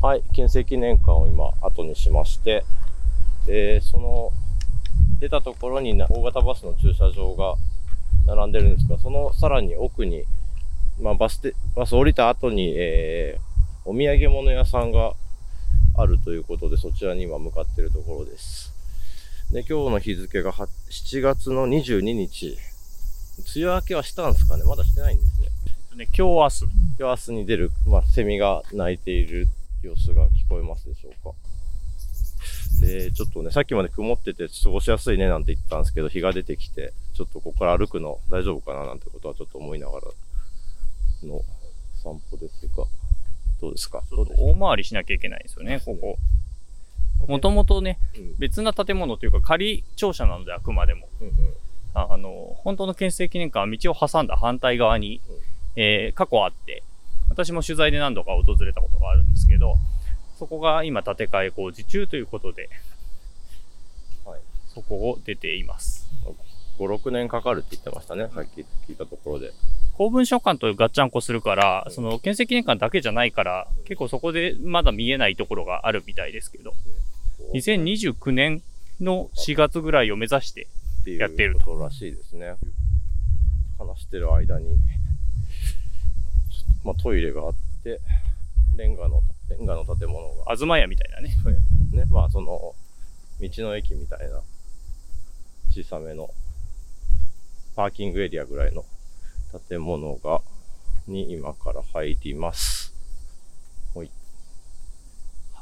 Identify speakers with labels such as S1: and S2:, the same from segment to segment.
S1: はい、県政記念館を今後にしまして、えー、その出たところに大型バスの駐車場が並んでるんですが、そのさらに奥に、まあ、バスで、バス降りた後に、えー、お土産物屋さんがあるということで、そちらに今向かっているところです。で、今日の日付が7月の22日。梅雨明けはしたんですかね？まだしてないんですね。
S2: ね今日明日。
S1: 今日明日に出る、まあ、セミが鳴いている様子が聞こえますでしょうか。で、ちょっとね、さっきまで曇ってて過ごしやすいねなんて言ったんですけど、日が出てきて、ちょっとここから歩くの大丈夫かななんてことはちょっと思いながらの散歩ですが、どうですか？
S2: ちょっと大回りしなきゃいけないんですよね、ここ。もともとね、うん、別な建物というか仮庁舎なのであくまでも。うんうん、あの、本当の県政記念館は道を挟んだ反対側に、うん、えー、過去あって、私も取材で何度か訪れたことがあるんですけど、そこが今建て替え工事中ということで、はい、そこを出ています。
S1: 5、6年かかるって言ってましたね、さっき聞いたところで。
S2: 公文書館とガッチャンコするから、うん、その建設記念館だけじゃないから、うん、結構そこでまだ見えないところがあるみたいですけど、2029年の4月ぐらいを目指してやってる
S1: と。らしいですね。話してる間に、まあ、トイレがあって、レンガの、レンガの建物が。
S2: 東屋みたいなね。
S1: ね。まあ、その、道の駅みたいな、小さめの、パーキングエリアぐらいの建物が、に今から入ります。ほい。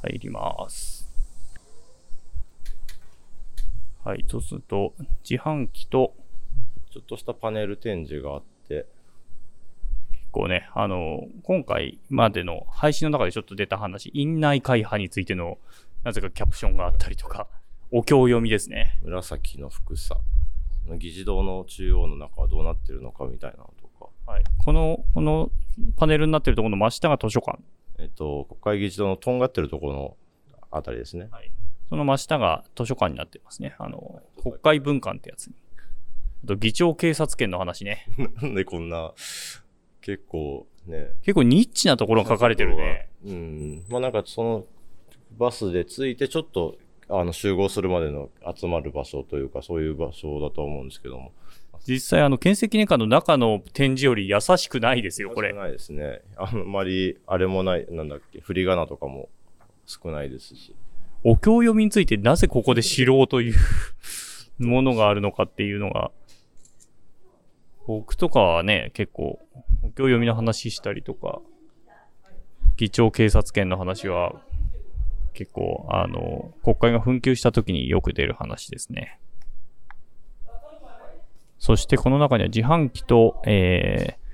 S2: 入ります。はい、そうすると、自販機と、
S1: ちょっとしたパネル展示があって、
S2: 結構ね、あの、今回までの配信の中でちょっと出た話、院内開発についての、なぜかキャプションがあったりとか、お経読みですね。
S1: 紫の福さ。議事堂の中央の中はどうなってるのかみたいなのとか。
S2: はい。この、このパネルになってるところの真下が図書館。
S1: えっと、国会議事堂のとんがってるところのあたりですね。はい。
S2: その真下が図書館になってますね。あの、国会文館ってやつに。あと、議長警察権の話ね。
S1: なんでこんな、結構ね。
S2: 結構ニッチなところが書かれてるね。
S1: うん。まあなんかその、バスで着いてちょっとあの集合するまでの集まる場所というか、そういう場所だと思うんですけども。
S2: 実際、あの、建設記念館の中の展示より優しくないですよ、これ。
S1: ないですね。あんまり、あれもない、なんだっけ、振り仮名とかも少ないですし。
S2: お経読みについてなぜここで知ろうという ものがあるのかっていうのが、僕とかはね、結構、お経読みの話したりとか、議長警察権の話は結構、あの、国会が紛糾した時によく出る話ですね。そしてこの中には自販機と、えー、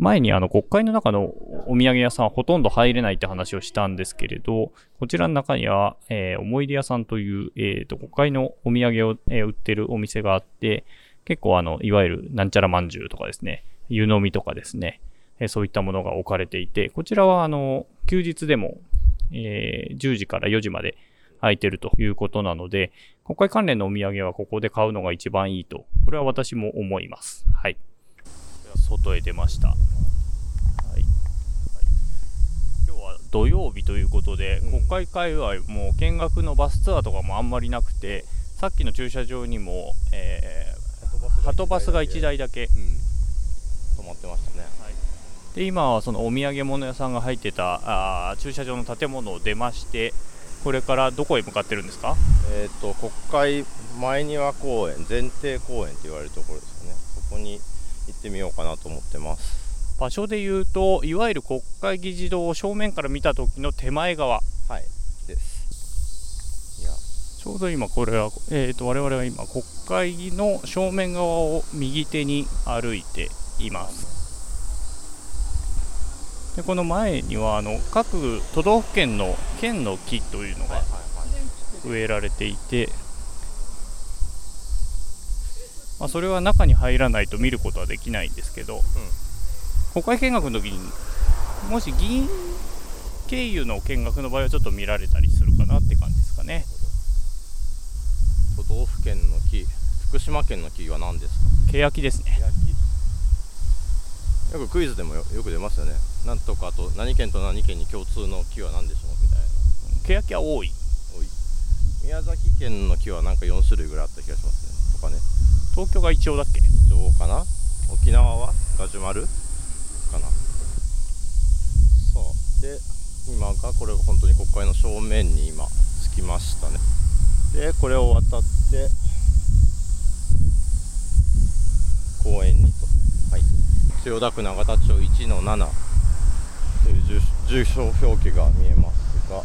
S2: 前にあの国会の中のお土産屋さんはほとんど入れないって話をしたんですけれど、こちらの中には、えー、思い出屋さんという、えーと、国会のお土産を、えー、売ってるお店があって、結構あの、いわゆるなんちゃらまんじゅうとかですね、湯飲みとかですね、えー、そういったものが置かれていて、こちらはあの、休日でもえー、10時から4時まで空いてるということなので、国会関連のお土産はここで買うのが一番いいと、これは私も思います。はい。外へ出ました。はい。今日は土曜日ということで、うん、国会界隈も見学のバスツアーとかもあんまりなくて、さっきの駐車場にも、えー、はとバスが1台だけ、うん、
S1: 止まってましたね。はい。
S2: で今はそのお土産物屋さんが入ってたあ駐車場の建物を出ましてこれからどこへ向かってるんですか？
S1: えっ、と国会前庭公園前庭公園と言われるところですね。そこに行ってみようかなと思ってます。
S2: 場所で言うといわゆる国会議事堂を正面から見た時の手前側。
S1: はいです。いや。
S2: ちょうど今これは、えーと、と我々は今国会の正面側を右手に歩いています。でこの前にはあの各都道府県の県の木というのが植えられていて、まあ、それは中に入らないと見ることはできないんですけど、うん、国会見学の時にもし議員経由の見学の場合はちょっと見られたりするかなって感じですかね。
S1: 都道府県の木福島県の木は何ですか？
S2: 欅ですね。
S1: よくクイズでもよよく出ますよね。なんとかと何県と何県に共通の木は何でしょうみたいな。
S2: 欅は多い。
S1: 多い。宮崎県の木はなんか4種類ぐらいあった気がしますね。とかね。
S2: 東京がイチョウだっけ？
S1: イチョウかな？沖縄は？ガジュマル？かな。そう。で今がこれが本当に国会の正面に今着きましたね。でこれを渡って公園にと。はい。千代田区永田町1の7という住住所表記が見えますが。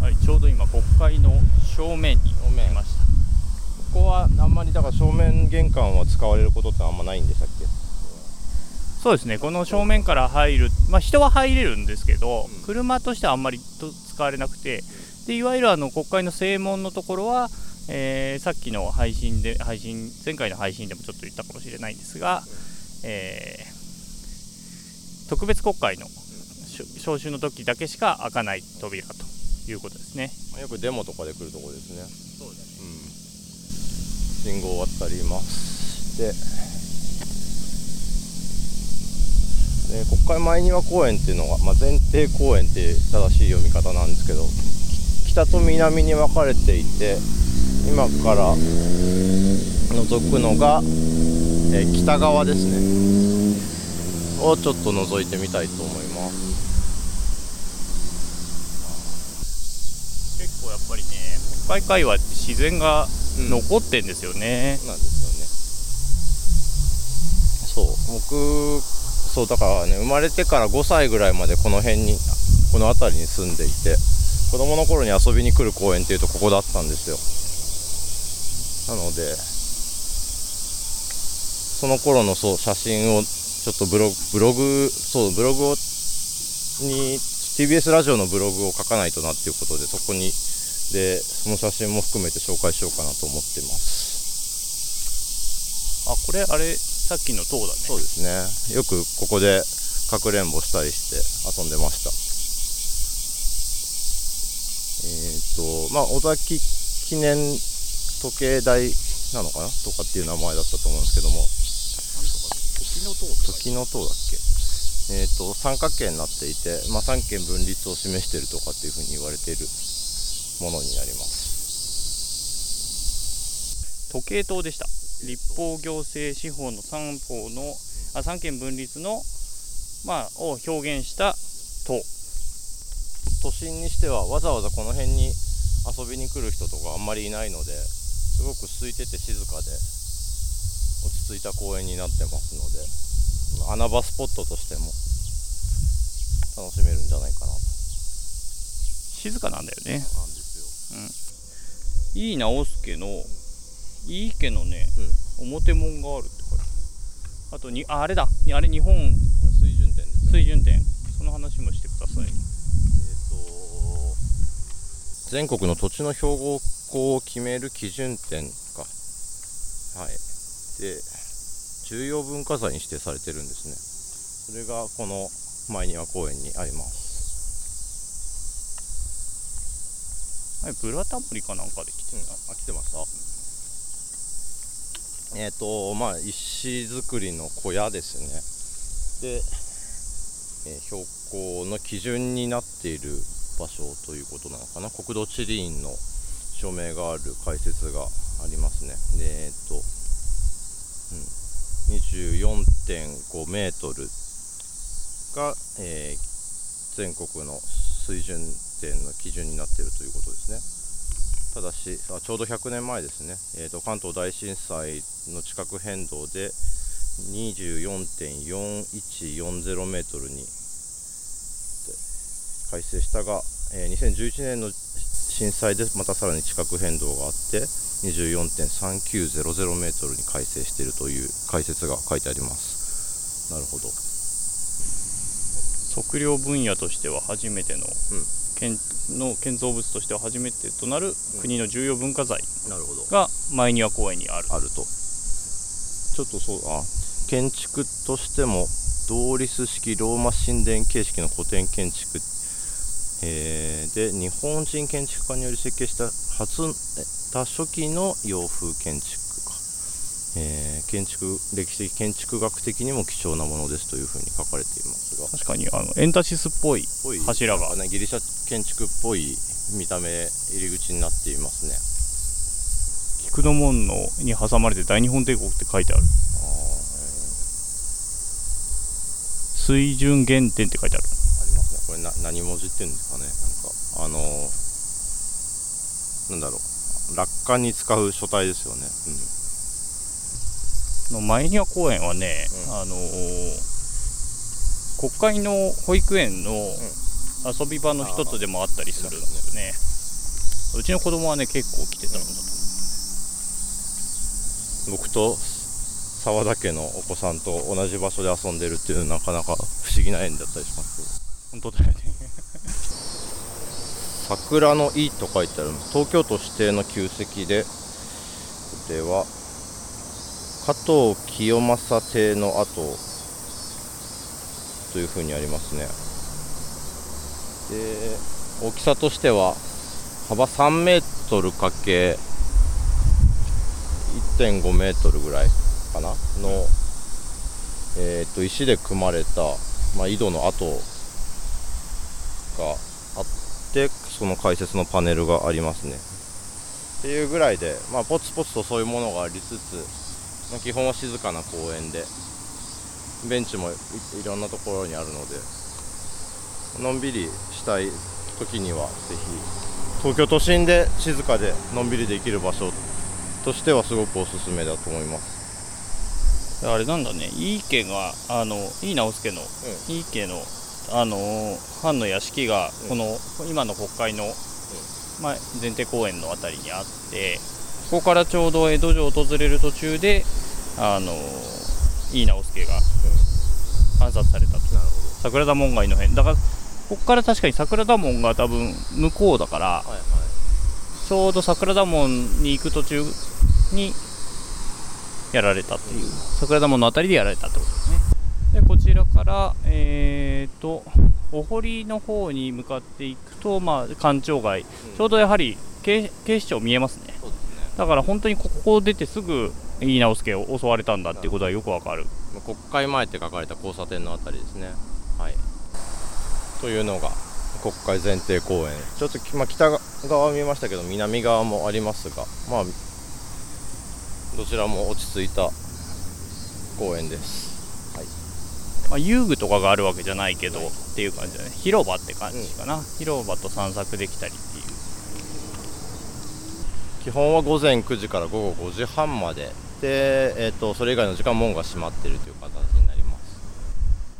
S2: はいちょうど今国会の正面に
S1: 正面
S2: 来ました
S1: ここはあんまりだから正面玄関は使われることってあんまないんでしたっけ？
S2: そうですね。この正面から入るまあ人は入れるんですけど、
S1: うん。
S2: 車としてはあんまりと使われなくてでいわゆるあの国会の正門のところは、えーさっきの配信で配信前回の配信でもちょっと言ったかもしれないんですが、えー特別国会のしょ召集の時だけしか開かない扉ということですね。
S1: よくデモとかで来るところですね。うん、信号渡りましてで国会前庭公園っていうのが、まあ、前庭公園って正しい読み方なんですけど北と南に分かれていて今から覗くのが、えー北側ですねをちょっと覗いてみたいと思います
S2: 結構やっぱりね国会界隈って自然が残ってんですよね。
S1: なんですよね。そう。僕そうだからね生まれてから5歳ぐらいまでこの辺にこの辺りに住んでいて子供の頃に遊びに来る公園っていうとここだったんですよ。なのでその頃のそう写真をちょっとブログブログそうブログをに TBS ラジオのブログを書かないとなっていうことでそこにでその写真も含めて紹介しようかなと思ってます。
S2: あこれあれさっきの塔だね。
S1: そうですね。よくここでかくれんぼしたりして遊んでました。えっ、とまあ尾崎記念時計台なのかな？とかっていう名前だったと思うんですけども。
S2: 時の塔
S1: 時の塔だっけ？えっ、と三角形になっていて、まあ、三権分立を示しているとかっていうふうに言われているものになります
S2: 時計塔でした。立法行政司法の三法のあ三権分立のまあを表現した塔。
S1: 都心にしてはわざわざこの辺に遊びに来る人とかあんまりいないのですごく空いてて静かで落ち着いた公園になってますのでまあ穴場スポットとしても楽しめるんじゃないかなと
S2: 静かなんだよね。
S1: なん。です
S2: 井伊直輔の井伊家のね、表門があるって書いてある。あとにああれだ。あれ日本
S1: 水準点ですよ。
S2: 水準点。その話もしてください。
S1: えーと全国の土地の標高を決める基準点か。はい。で重要文化財に指定されてるんですね。それがこの前庭公園にあります
S2: はいブラタモリかなんかで来て
S1: うん、あ来てました。えっ、とまあ石造りの小屋ですね。で、えー標高の基準になっている場所ということなのかな？国土地理院の署名がある解説がありますね。でえっ、と、うん、24.5メートルが、えー全国の水準点の基準になっているということですね。ただしあちょうど100年前ですね、えー、と関東大震災の地殻変動で24.4140メートルにで改正したが、えー2011年の震災でまたさらに地殻変動があって24.3900メートルに改正しているという解説が書いてあります。なるほど。
S2: 測量分野としては初めての,、
S1: ん
S2: 建の建造物としては初めてとなる国の重要文化財が前庭公園にある。
S1: あると。ちょっとそうあ建築としても同立式ローマ神殿形式の古典建築、えーで日本人建築家により設計した初えた初期の洋風建築えー建築歴史的建築学的にも貴重なものですというふうに書かれていますが。
S2: 確かにあのエンタシスっぽい柱が。
S1: ね、ギリシャ建築っぽい見た目入り口になっていますね。
S2: 菊の門のに挟まれて大日本帝国って書いてある。水準原点って書いてある。
S1: ありますね。これな何文字っていうんですかね。なんかあのーなんだろう。落下に使う書体ですよね、
S2: の前庭公園はね、
S1: うん
S2: あのー国会の保育園の遊び場の一つでもあったりするんですよね。うちの子供はね結構来てたんだと思
S1: うん僕と沢田家のお子さんと同じ場所で遊んでるっていうなかなか不思議な縁だったりしますけど
S2: う。本当だよね。
S1: 桜の井と書いてある東京都指定の旧跡でこれは加藤清正邸の跡というふうにありますね。で大きさとしては幅3メートルかけ1.5メートルぐらいかな？の、えー、と石で組まれた、まあ、井戸の跡があってその解説のパネルがありますね。っていうぐらいで、まあ、ポツポツとそういうものがありつつ、まあ、基本は静かな公園でベンチもいいろんなところにあるのでのんびりしたい時にはぜひ東京都心で静かでのんびりできる場所としてはすごくおすすめだと思います。
S2: あれなんだね、井伊家が、あの井伊直輔の、井伊家の、あのー藩の屋敷が、
S1: うん。
S2: この今の国会の、まあ、前提公園のあたりにあって、ここからちょうど江戸城を訪れる途中で、あのー井伊直輔が暗殺されたと。桜田門外の辺。だから、ここから確かに桜田門が多分向こうだから、
S1: どはいはい
S2: ちょうど桜田門に行く途中にやられたっていう、桜田門のあたりでやられたってことですね。で、こちらから、えーと、お堀の方に向かっていくと、まあ、官庁街、ちょうどやはり警警視庁見えますね。
S1: ね
S2: だから本当にここを出てすぐ、井伊直輔を襲われたんだっていうことはよくわかる。
S1: まあ国会前って書かれた交差点のあたりですね。はい。というのが国会前提公園。ちょっとき、まあ、北側見ましたけど南側もありますが、まあどちらも落ち着いた公園です。
S2: まあ、遊具とかがあるわけじゃないけど、っていう感じだね。広場って感じかな。広場と散策できたりっていう。
S1: 基本は午前9時から午後5時半までで、えー、とそれ以外の時間門が閉まっているという形になりま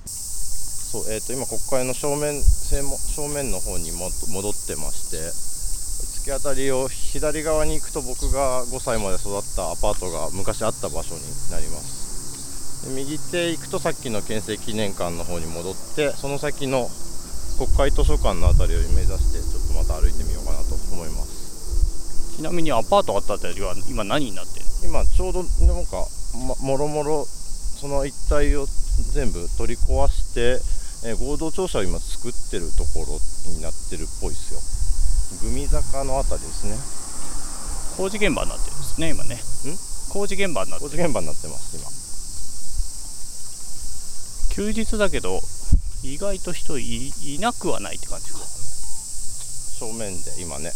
S1: す。そう、えー、と今国会の正面正門正面の方にも戻ってまして突き当たりを左側に行くと僕が5歳まで育ったアパートが昔あった場所になります。で右手行くとさっきの憲政記念館の方に戻ってその先の国会図書館の辺りを目指してちょっとまた歩いてみようかなと思います。
S2: ちなみにアパートあったあたりは今何になってる
S1: 今ちょうどなんか、ま、もろもろその一帯を全部取り壊して、えー合同庁舎を今作ってるところになってるっぽいですよ。グミ坂のあたりですね。
S2: 工事現場になってるんですね今ね。工事現場になってる。
S1: 工事現場になってます今。
S2: 休日だけど意外と人いいなくはないって感じか。
S1: 正面で今ね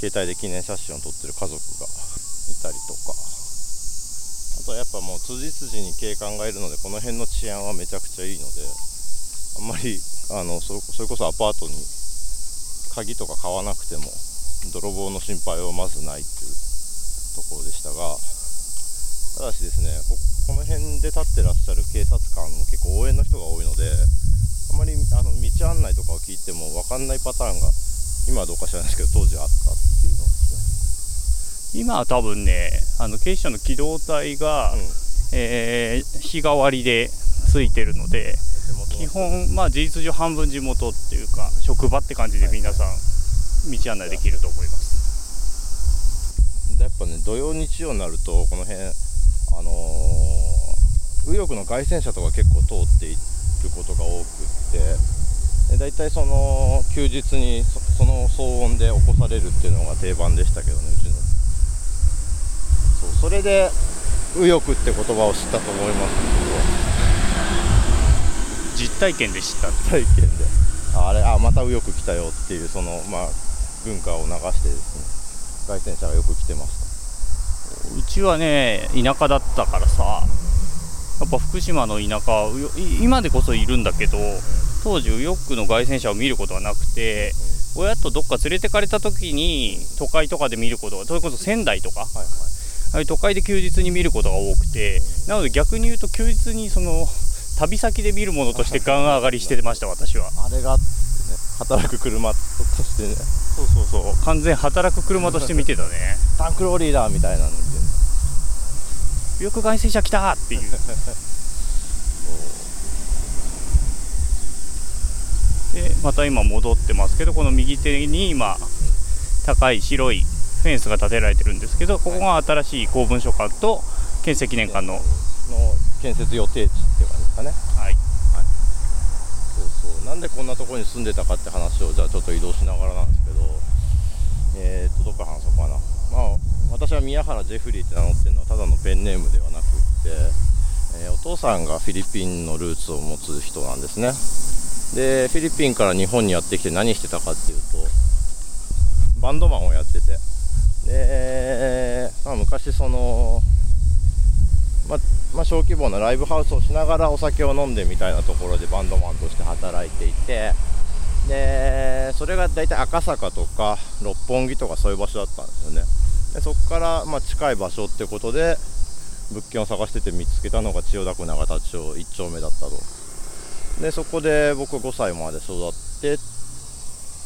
S1: 携帯で記念写真を撮ってる家族が。いたりとか。あとはやっぱもう辻辻に警官がいるのでこの辺の治安はめちゃくちゃいいのであんまりあのそれこそアパートに鍵とか買わなくても泥棒の心配はまずないっていうところでしたがただしですねここの辺で立ってらっしゃる警察官も結構応援の人が多いのであまりあの道案内とかを聞いても分かんないパターンが今はどうか知らないですけど当時あった。
S2: 今は多分ねあの警視庁の機動隊が、
S1: ね。うん。
S2: えー日替わりでついてるので基本まあ事実上半分地元っていうか職場って感じで皆さん道案内できると思います。
S1: でやっぱね土曜日曜になるとこの辺あのー右翼の外線車とか結構通っていることが多くってで大体その休日にそその騒音で起こされるっていうのが定番でしたけどねうちのそうそれで右翼って言葉を知ったと思います。
S2: 実体験で知った。
S1: 体験で。あれあまた右翼来たよっていうそのまあ文化を流してですね。外戦車がよく来てました。
S2: うちはね田舎だったからさやっぱ福島の田舎今でこそいるんだけど当時右翼の外戦車を見ることはなくて親とどっか連れてかれた時に都会とかで見ることがそれこそ仙台とか、はいはい、都会で休日に見ることが多くてなので逆に言うと休日にその旅先で見るものとしてガン上がりしてました私は。
S1: あれが、ね、働く車としてね。
S2: そうそうそう。完全働く車として見てたね。
S1: タンクローリーだみたいなの見
S2: よく外線車来たっていう。でまた今戻ってますけどこの右手に今高い白いフェンスが建てられてるんですけどここが新しい公文書館と建設記念館のの
S1: 建設予定地っていう感じですかね。はい、はい、そうそう。なんでこんなところに住んでたかって話をじゃあちょっと移動しながらなんですけどえー、っとどっから話そうかな。まあ私は宮原ジェフリーって名乗ってるのはただのペンネームではなくって、えー、お父さんがフィリピンのルーツを持つ人なんですね。でフィリピンから日本にやってきて何してたかっていうとバンドマンをやっててで、まあ、昔そのままあ、小規模なライブハウスをしながらお酒を飲んでみたいなところでバンドマンとして働いていてでそれが大体赤坂とか六本木とかそういう場所だったんですよね。でそこからま近い場所ってことで物件を探してて見つけたのが千代田区永田町1丁目だったと。でそこで僕5歳まで育ってっ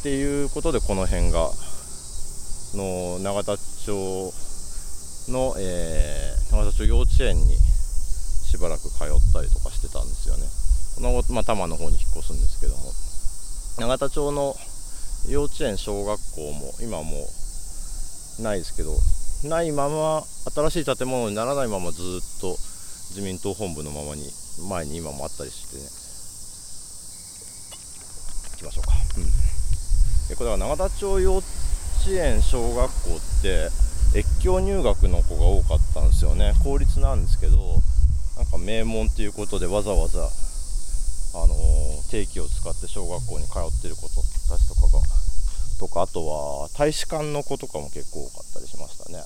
S1: ていうことでこの辺がの永田町の、えー、永田町幼稚園にしばらく通ったりとかしてたんですよね。その後、まあ、多摩の方に引っ越すんですけども。永田町の幼稚園小学校も今もうないですけどないまま新しい建物にならないままずっと自民党本部のままに前に今もあったりしてね行きましょうか、うん、これは永田町幼稚園小学校って越境入学の子が多かったんですよね。公立なんですけどなんか名門っていうことでわざわざあのー、定期を使って小学校に通ってる子たちとかがとかあとは大使館の子とかも結構多かったりしましたね、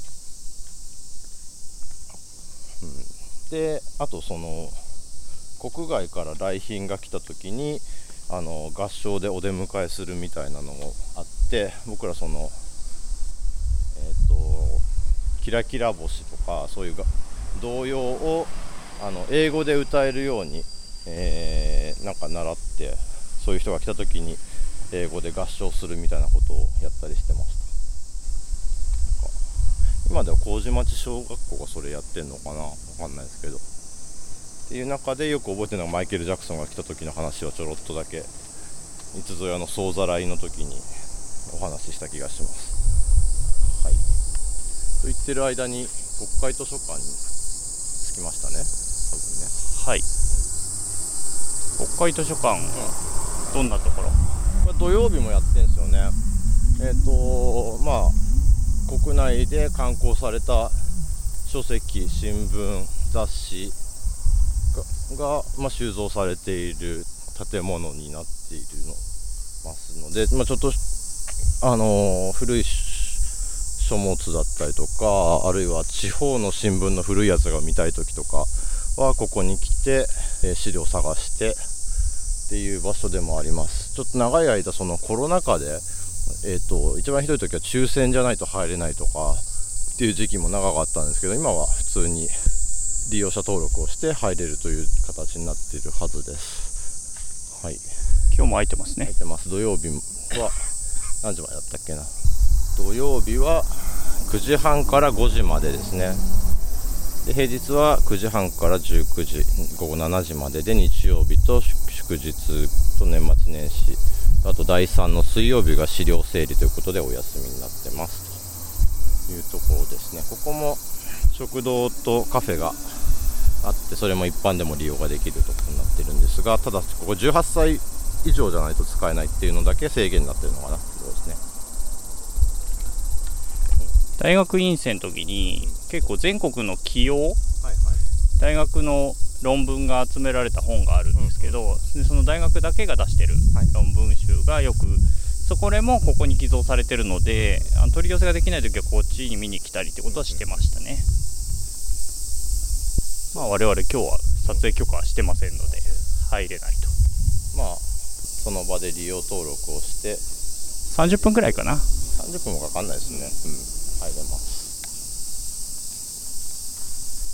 S1: うん、であとその国外から来賓が来た時にあの合唱でお出迎えするみたいなのもあって僕らそのえ、ー、とキラキラ星とかそういう童謡をあの英語で歌えるように、えー、なんか習ってそういう人が来た時に英語で合唱するみたいなことをやったりしてました。今では麹町小学校がそれやってんのかな？わかんないですけど。っていう中でよく覚えてるのがマイケル・ジャクソンが来た時の話をちょろっとだけいつぞやの総ざらいの時にお話しした気がします。と言ってる間に国会図書館に着きましたね。多分ね。
S2: はい。国会図書館、うん、どんなところ？
S1: これ土曜日もやってんですよね。えっ、ー、とまあ国内で刊行された書籍新聞雑誌が、まあ、収蔵されている建物になっているのますので、まあ、ちょっとあのー、古い書物だったりとかあるいは地方の新聞の古いやつが見たい時とかはここに来て、えー、資料探してっていう場所でもあります。ちょっと長い間そのコロナ禍で、えーと、一番ひどい時は抽選じゃないと入れないとかっていう時期も長かったんですけど今は普通に利用者登録をして入れるという形になっているはずです。はい。
S2: 今日も空いてますね。
S1: 空いてます。土曜日は何時までだったっけな土曜日は9時半から5時までですね。で平日は9時半から19時午後7時まで。で日曜日と祝日と年末年始。あと第3の水曜日が資料整理ということでお休みになってます。というところですね。ここも食堂とカフェがあってそれも一般でも利用ができるところになってるんですがただここ18歳以上じゃないと使えないっていうのだけ制限になってるのかなってことですね
S2: 大学院生の時に結構全国の起用、はいはい、大学の論文が集められた本があるんですけど、でその大学だけが出してる
S1: はい。
S2: 論文集がよく、そこでもここに寄贈されてるのであの取り寄せができない時はこっちに見に来たりってことはしてましたね、まあ我々今日は撮影許可はしてませんので入れないと。
S1: まあその場で利用登録をして。
S2: 30分くらいかな。
S1: 30分もかかんないですね、うん、入れます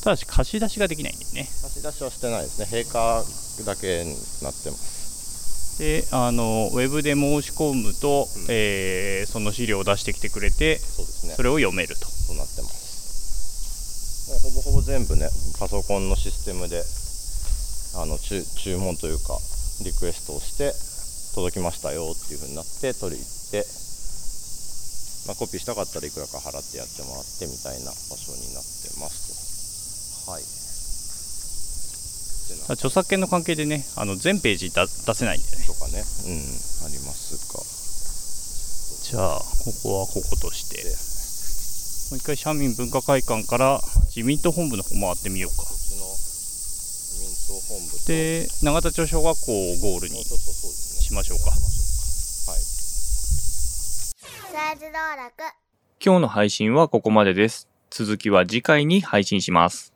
S2: ただし貸し出しができないんでね。
S1: 貸し出しはしてないですね。閉館だけになってます。
S2: であのウェブで申し込むと、
S1: うん。
S2: えーその資料を出してきてくれて
S1: そうですね。
S2: それを読めると。
S1: そうなってます。もうほぼほぼ全部ねパソコンのシステムであの注注文というかリクエストをして届きましたよっていう風になって取り行って、まあ、コピーしたかったらいくらか払ってやってもらってみたいな場所になってますと。はい。
S2: 著作権の関係でねあの全ページだ出せないんでね。
S1: とかね。うん。ありますが。
S2: じゃあここはこことして。もう一回社民文化会館から自民党本部の方回ってみようか。
S1: うちの自民党本部と。
S2: で永田町小学校をゴールにしましょうか
S1: やってみましょうかはい
S3: サイズ道楽
S2: 今日の配信はここまでです。続きは次回に配信します。